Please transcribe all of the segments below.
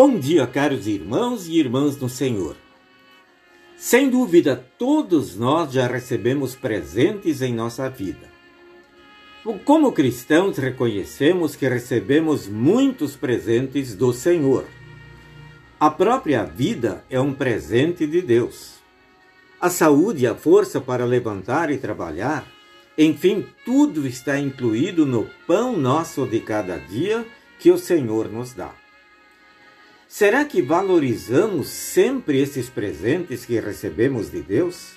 Bom dia, caros irmãos e irmãs do Senhor. Sem dúvida, todos nós já recebemos presentes em nossa vida. Como cristãos, reconhecemos que recebemos muitos presentes do Senhor. A própria vida é um presente de Deus. A saúde e a força para levantar e trabalhar, enfim, tudo está incluído no pão nosso de cada dia que o Senhor nos dá. Será que valorizamos sempre esses presentes que recebemos de Deus?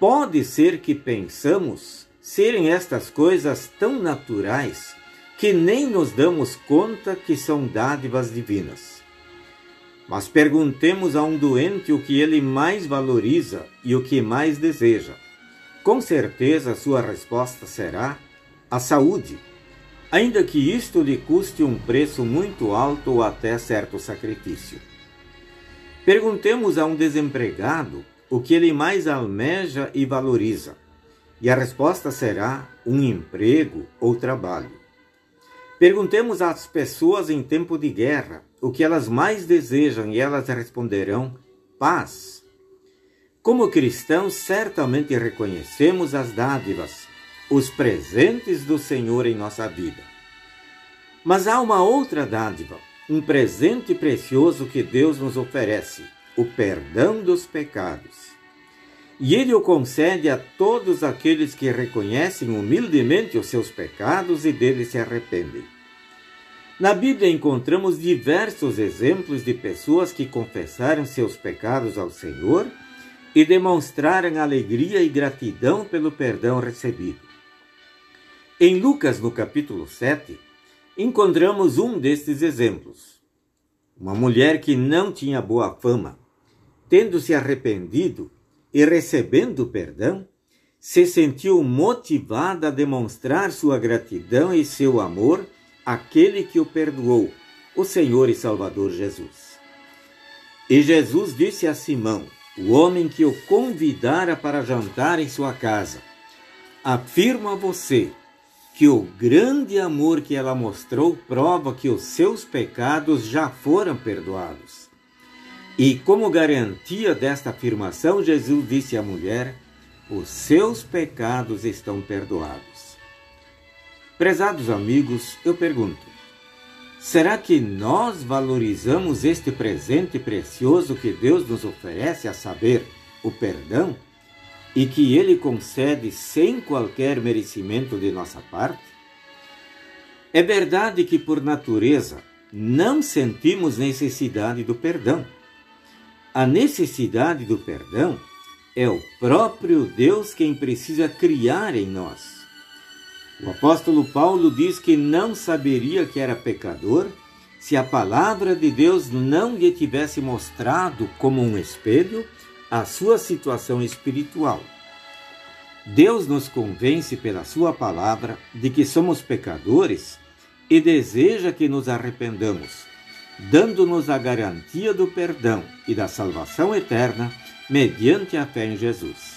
Pode ser que pensamos serem estas coisas tão naturais que nem nos damos conta que são dádivas divinas. Mas perguntemos a um doente o que ele mais valoriza e o que mais deseja. Com certeza sua resposta será a saúde ainda que isto lhe custe um preço muito alto ou até certo sacrifício. Perguntemos a um desempregado o que ele mais almeja e valoriza, e a resposta será um emprego ou trabalho. Perguntemos às pessoas em tempo de guerra o que elas mais desejam e elas responderão: paz. Como cristãos, certamente reconhecemos as dádivas os presentes do Senhor em nossa vida. Mas há uma outra dádiva, um presente precioso que Deus nos oferece: o perdão dos pecados. E Ele o concede a todos aqueles que reconhecem humildemente os seus pecados e deles se arrependem. Na Bíblia encontramos diversos exemplos de pessoas que confessaram seus pecados ao Senhor e demonstraram alegria e gratidão pelo perdão recebido. Em Lucas, no capítulo 7, encontramos um destes exemplos. Uma mulher que não tinha boa fama, tendo se arrependido e recebendo perdão, se sentiu motivada a demonstrar sua gratidão e seu amor àquele que o perdoou, o Senhor e Salvador Jesus. E Jesus disse a Simão, o homem que o convidara para jantar em sua casa: Afirmo a você que o grande amor que ela mostrou prova que os seus pecados já foram perdoados. E como garantia desta afirmação, Jesus disse à mulher: Os seus pecados estão perdoados. Prezados amigos, eu pergunto: será que nós valorizamos este presente precioso que Deus nos oferece, a saber, o perdão? E que Ele concede sem qualquer merecimento de nossa parte? É verdade que, por natureza, não sentimos necessidade do perdão. A necessidade do perdão é o próprio Deus quem precisa criar em nós. O apóstolo Paulo diz que não saberia que era pecador se a palavra de Deus não lhe tivesse mostrado como um espelho a sua situação espiritual. Deus nos convence pela Sua palavra de que somos pecadores e deseja que nos arrependamos, dando-nos a garantia do perdão e da salvação eterna mediante a fé em Jesus.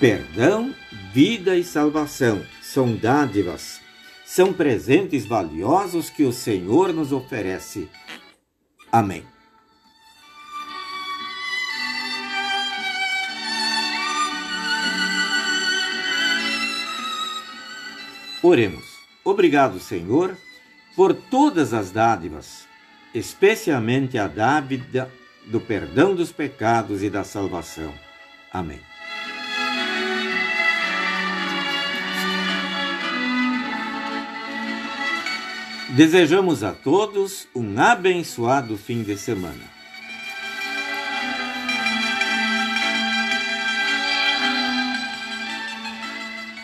Perdão, vida e salvação são dádivas, são presentes valiosos que o Senhor nos oferece. Amém. Oremos. Obrigado, Senhor, por todas as dádivas, especialmente a dávida do perdão dos pecados e da salvação. Amém. Desejamos a todos um abençoado fim de semana.